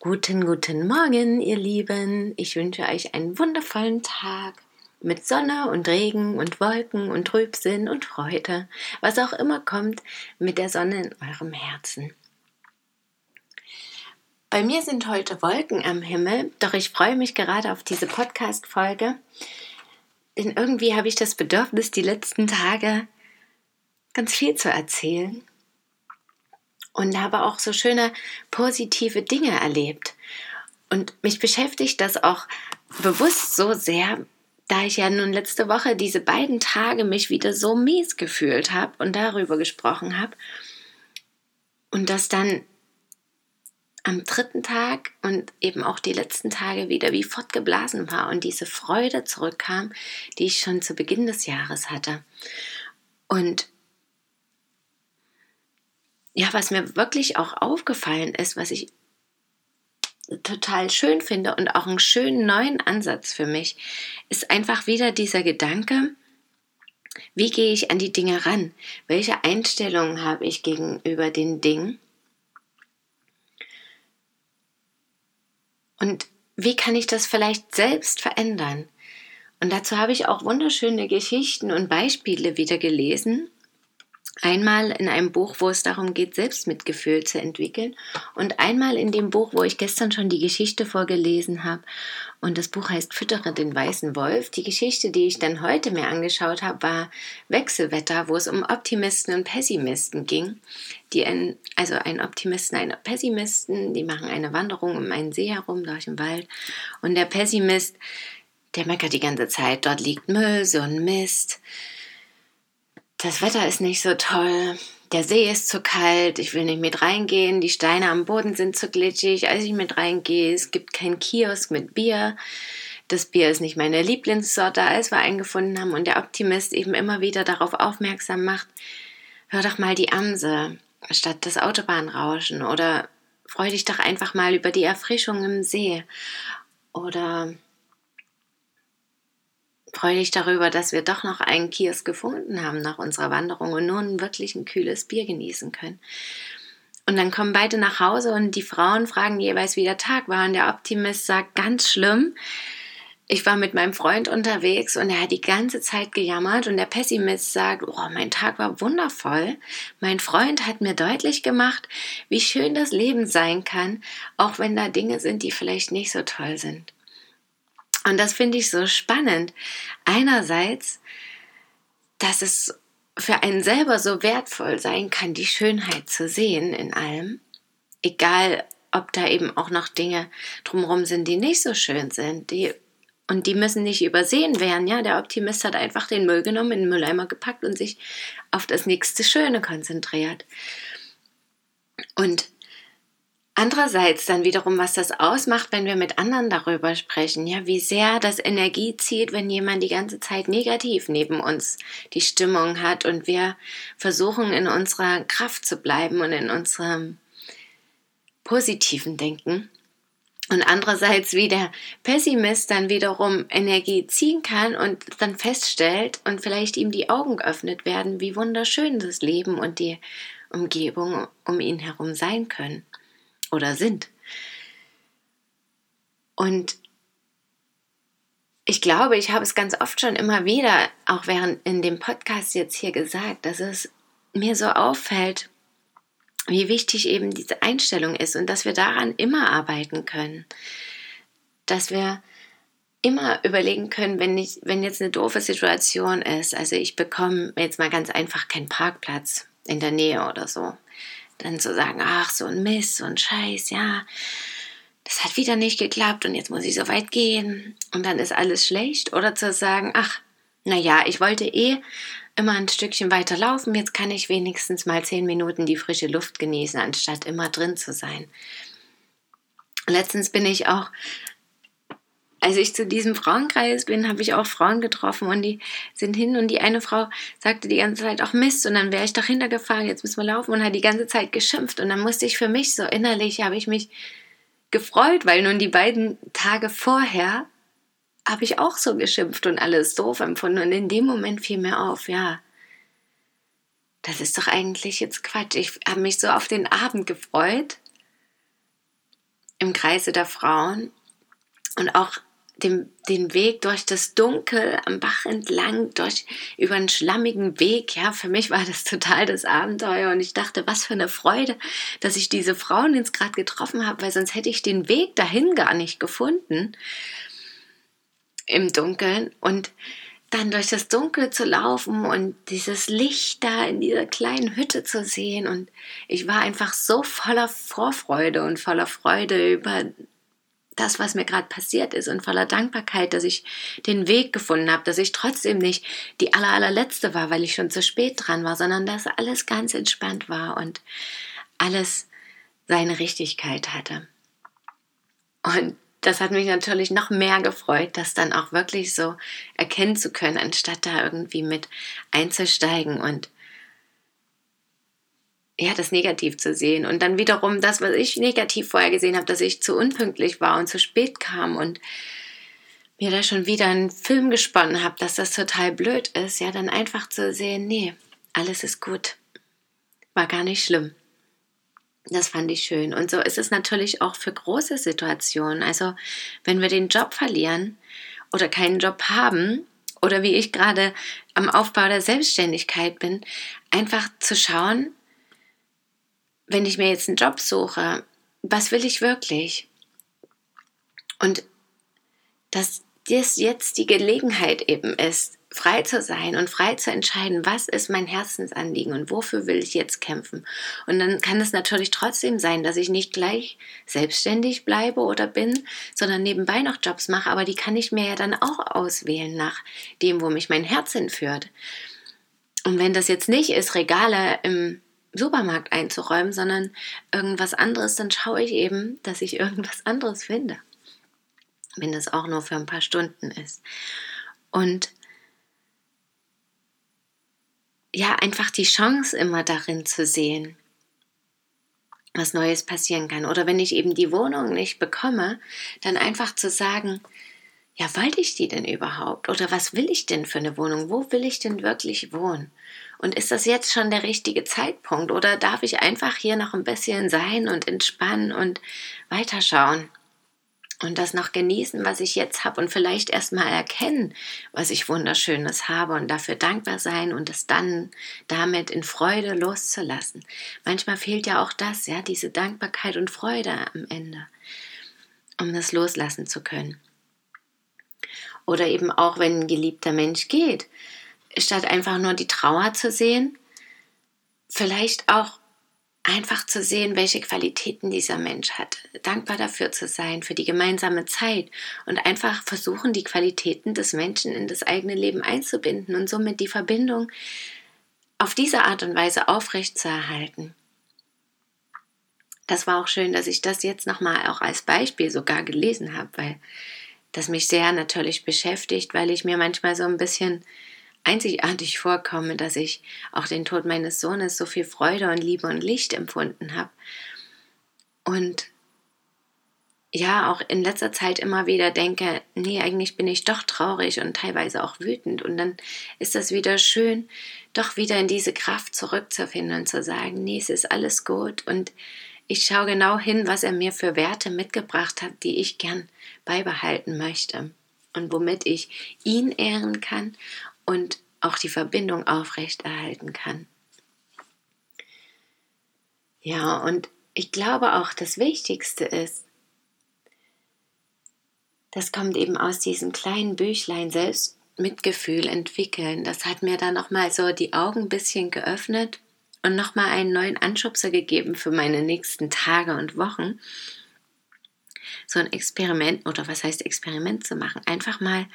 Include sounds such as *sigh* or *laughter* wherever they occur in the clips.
Guten, guten Morgen, ihr Lieben. Ich wünsche euch einen wundervollen Tag mit Sonne und Regen und Wolken und Trübsinn und Freude, was auch immer kommt mit der Sonne in eurem Herzen. Bei mir sind heute Wolken am Himmel, doch ich freue mich gerade auf diese Podcast-Folge, denn irgendwie habe ich das Bedürfnis, die letzten Tage ganz viel zu erzählen und habe auch so schöne positive Dinge erlebt. Und mich beschäftigt das auch bewusst so sehr, da ich ja nun letzte Woche diese beiden Tage mich wieder so mies gefühlt habe und darüber gesprochen habe. Und das dann am dritten Tag und eben auch die letzten Tage wieder wie fortgeblasen war und diese Freude zurückkam, die ich schon zu Beginn des Jahres hatte. Und ja, was mir wirklich auch aufgefallen ist, was ich total schön finde und auch einen schönen neuen Ansatz für mich, ist einfach wieder dieser Gedanke, wie gehe ich an die Dinge ran? Welche Einstellungen habe ich gegenüber den Dingen? Und wie kann ich das vielleicht selbst verändern? Und dazu habe ich auch wunderschöne Geschichten und Beispiele wieder gelesen Einmal in einem Buch, wo es darum geht, Selbstmitgefühl zu entwickeln und einmal in dem Buch, wo ich gestern schon die Geschichte vorgelesen habe. Und das Buch heißt Füttere den weißen Wolf. Die Geschichte, die ich dann heute mir angeschaut habe, war Wechselwetter, wo es um Optimisten und Pessimisten ging. Die ein, also ein Optimisten, ein Pessimisten, die machen eine Wanderung um einen See herum durch den Wald. Und der Pessimist, der meckert die ganze Zeit, dort liegt Müll, so ein Mist das Wetter ist nicht so toll, der See ist zu kalt, ich will nicht mit reingehen, die Steine am Boden sind zu glitschig, als ich mit reingehe, es gibt keinen Kiosk mit Bier, das Bier ist nicht meine Lieblingssorte, als wir eingefunden haben und der Optimist eben immer wieder darauf aufmerksam macht, hör doch mal die Amse statt das Autobahnrauschen. Oder freu dich doch einfach mal über die Erfrischung im See. Oder freue dich darüber, dass wir doch noch einen Kiosk gefunden haben nach unserer Wanderung und nun wirklich ein kühles Bier genießen können. Und dann kommen beide nach Hause und die Frauen fragen jeweils, wie der Tag war. Und der Optimist sagt, ganz schlimm. Ich war mit meinem Freund unterwegs und er hat die ganze Zeit gejammert und der Pessimist sagt, oh, mein Tag war wundervoll. Mein Freund hat mir deutlich gemacht, wie schön das Leben sein kann, auch wenn da Dinge sind, die vielleicht nicht so toll sind. Und das finde ich so spannend. Einerseits, dass es für einen selber so wertvoll sein kann, die Schönheit zu sehen in allem. Egal, ob da eben auch noch Dinge drumherum sind, die nicht so schön sind. Die, und die müssen nicht übersehen werden. Ja, der Optimist hat einfach den Müll genommen, in den Mülleimer gepackt und sich auf das nächste Schöne konzentriert. Und Andererseits dann wiederum, was das ausmacht, wenn wir mit anderen darüber sprechen, ja, wie sehr das Energie zieht, wenn jemand die ganze Zeit negativ neben uns die Stimmung hat und wir versuchen in unserer Kraft zu bleiben und in unserem positiven Denken. Und andererseits, wie der Pessimist dann wiederum Energie ziehen kann und dann feststellt und vielleicht ihm die Augen geöffnet werden, wie wunderschön das Leben und die Umgebung um ihn herum sein können oder sind. Und ich glaube, ich habe es ganz oft schon immer wieder, auch während in dem Podcast jetzt hier gesagt, dass es mir so auffällt, wie wichtig eben diese Einstellung ist und dass wir daran immer arbeiten können. Dass wir immer überlegen können, wenn, ich, wenn jetzt eine doofe Situation ist, also ich bekomme jetzt mal ganz einfach keinen Parkplatz in der Nähe oder so, dann zu sagen, ach, so ein Mist, so ein Scheiß, ja, das hat wieder nicht geklappt und jetzt muss ich so weit gehen und dann ist alles schlecht. Oder zu sagen, ach, naja, ich wollte eh immer ein Stückchen weiter laufen, jetzt kann ich wenigstens mal zehn Minuten die frische Luft genießen, anstatt immer drin zu sein. Letztens bin ich auch als ich zu diesem Frauenkreis bin, habe ich auch Frauen getroffen und die sind hin und die eine Frau sagte die ganze Zeit auch Mist und dann wäre ich doch hintergefahren, jetzt müssen wir laufen und hat die ganze Zeit geschimpft und dann musste ich für mich so innerlich, habe ich mich gefreut, weil nun die beiden Tage vorher habe ich auch so geschimpft und alles doof empfunden und in dem Moment fiel mir auf, ja, das ist doch eigentlich jetzt Quatsch. Ich habe mich so auf den Abend gefreut im Kreise der Frauen und auch den, den Weg durch das Dunkel am Bach entlang, durch über einen schlammigen Weg. Ja, für mich war das total das Abenteuer. Und ich dachte, was für eine Freude, dass ich diese Frauen jetzt gerade getroffen habe, weil sonst hätte ich den Weg dahin gar nicht gefunden im Dunkeln. Und dann durch das Dunkel zu laufen und dieses Licht da in dieser kleinen Hütte zu sehen. Und ich war einfach so voller Vorfreude und voller Freude über das, was mir gerade passiert ist und voller Dankbarkeit, dass ich den Weg gefunden habe, dass ich trotzdem nicht die aller, allerletzte war, weil ich schon zu spät dran war, sondern dass alles ganz entspannt war und alles seine Richtigkeit hatte. Und das hat mich natürlich noch mehr gefreut, das dann auch wirklich so erkennen zu können, anstatt da irgendwie mit einzusteigen und ja, das negativ zu sehen. Und dann wiederum das, was ich negativ vorher gesehen habe, dass ich zu unpünktlich war und zu spät kam und mir da schon wieder einen Film gesponnen habe, dass das total blöd ist, ja, dann einfach zu sehen, nee, alles ist gut. War gar nicht schlimm. Das fand ich schön. Und so ist es natürlich auch für große Situationen. Also, wenn wir den Job verlieren oder keinen Job haben, oder wie ich gerade am Aufbau der Selbstständigkeit bin, einfach zu schauen, wenn ich mir jetzt einen Job suche, was will ich wirklich? Und dass das jetzt die Gelegenheit eben ist, frei zu sein und frei zu entscheiden, was ist mein Herzensanliegen und wofür will ich jetzt kämpfen. Und dann kann es natürlich trotzdem sein, dass ich nicht gleich selbstständig bleibe oder bin, sondern nebenbei noch Jobs mache, aber die kann ich mir ja dann auch auswählen nach dem, wo mich mein Herz hinführt. Und wenn das jetzt nicht ist, Regale im Supermarkt einzuräumen, sondern irgendwas anderes, dann schaue ich eben, dass ich *laughs* irgendwas anderes finde. Wenn das auch nur für ein paar Stunden ist. Und ja, einfach die Chance immer darin zu sehen, was Neues passieren kann. Oder wenn ich eben die Wohnung nicht bekomme, dann einfach zu sagen, ja, wollte ich die denn überhaupt? Oder was will ich denn für eine Wohnung? Wo will ich denn wirklich wohnen? Und ist das jetzt schon der richtige Zeitpunkt? Oder darf ich einfach hier noch ein bisschen sein und entspannen und weiterschauen? Und das noch genießen, was ich jetzt habe und vielleicht erstmal erkennen, was ich wunderschönes habe und dafür dankbar sein und es dann damit in Freude loszulassen. Manchmal fehlt ja auch das, ja, diese Dankbarkeit und Freude am Ende, um das loslassen zu können. Oder eben auch, wenn ein geliebter Mensch geht, statt einfach nur die Trauer zu sehen, vielleicht auch einfach zu sehen, welche Qualitäten dieser Mensch hat. Dankbar dafür zu sein, für die gemeinsame Zeit und einfach versuchen, die Qualitäten des Menschen in das eigene Leben einzubinden und somit die Verbindung auf diese Art und Weise aufrechtzuerhalten. Das war auch schön, dass ich das jetzt nochmal auch als Beispiel sogar gelesen habe, weil das mich sehr natürlich beschäftigt, weil ich mir manchmal so ein bisschen einzigartig vorkomme, dass ich auch den Tod meines Sohnes so viel Freude und Liebe und Licht empfunden habe. Und ja, auch in letzter Zeit immer wieder denke, nee, eigentlich bin ich doch traurig und teilweise auch wütend. Und dann ist das wieder schön, doch wieder in diese Kraft zurückzufinden und zu sagen, nee, es ist alles gut und ich schaue genau hin, was er mir für Werte mitgebracht hat, die ich gern beibehalten möchte und womit ich ihn ehren kann und auch die Verbindung aufrechterhalten kann. Ja, und ich glaube auch, das Wichtigste ist, das kommt eben aus diesem kleinen Büchlein Selbstmitgefühl entwickeln. Das hat mir dann nochmal so die Augen ein bisschen geöffnet und nochmal einen neuen Anschubser gegeben für meine nächsten Tage und Wochen. So ein Experiment, oder was heißt Experiment zu machen? Einfach mal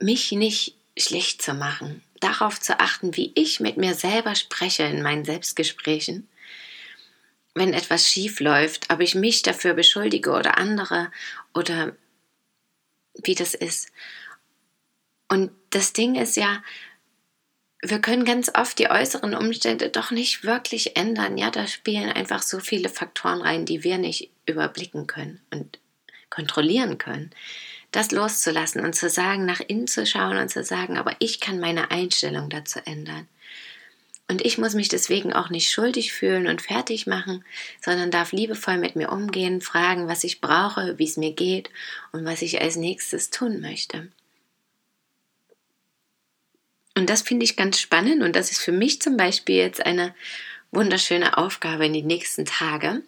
mich nicht schlecht zu machen, darauf zu achten, wie ich mit mir selber spreche in meinen Selbstgesprächen wenn etwas schief läuft, ob ich mich dafür beschuldige oder andere oder wie das ist. Und das Ding ist ja, wir können ganz oft die äußeren Umstände doch nicht wirklich ändern. Ja, da spielen einfach so viele Faktoren rein, die wir nicht überblicken können und kontrollieren können. Das loszulassen und zu sagen, nach innen zu schauen und zu sagen, aber ich kann meine Einstellung dazu ändern. Und ich muss mich deswegen auch nicht schuldig fühlen und fertig machen, sondern darf liebevoll mit mir umgehen, fragen, was ich brauche, wie es mir geht und was ich als nächstes tun möchte. Und das finde ich ganz spannend und das ist für mich zum Beispiel jetzt eine wunderschöne Aufgabe in die nächsten Tage.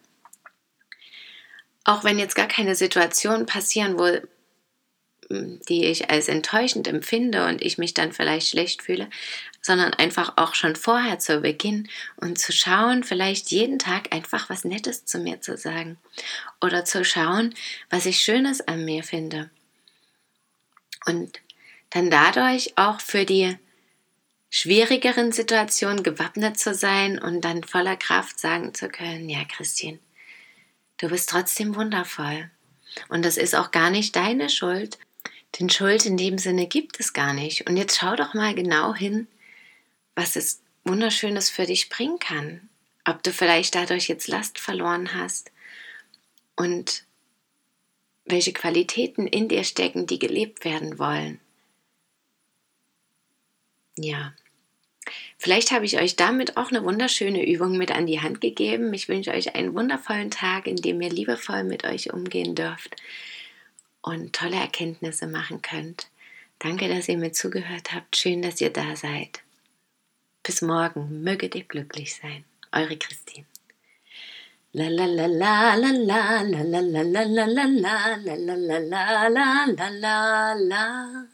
Auch wenn jetzt gar keine Situationen passieren, wo die ich als enttäuschend empfinde und ich mich dann vielleicht schlecht fühle, sondern einfach auch schon vorher zu Beginn und zu schauen, vielleicht jeden Tag einfach was Nettes zu mir zu sagen oder zu schauen, was ich Schönes an mir finde. Und dann dadurch auch für die schwierigeren Situationen gewappnet zu sein und dann voller Kraft sagen zu können, ja Christine, du bist trotzdem wundervoll. Und das ist auch gar nicht deine Schuld, denn Schuld in dem Sinne gibt es gar nicht. Und jetzt schau doch mal genau hin, was es Wunderschönes für dich bringen kann. Ob du vielleicht dadurch jetzt Last verloren hast und welche Qualitäten in dir stecken, die gelebt werden wollen. Ja. Vielleicht habe ich euch damit auch eine wunderschöne Übung mit an die Hand gegeben. Ich wünsche euch einen wundervollen Tag, in dem ihr liebevoll mit euch umgehen dürft und tolle Erkenntnisse machen könnt. Danke, dass ihr mir zugehört habt. Schön, dass ihr da seid. Bis morgen. Möget ihr glücklich sein. Eure Christine. La la la la la la la la la la la la la la la la la la la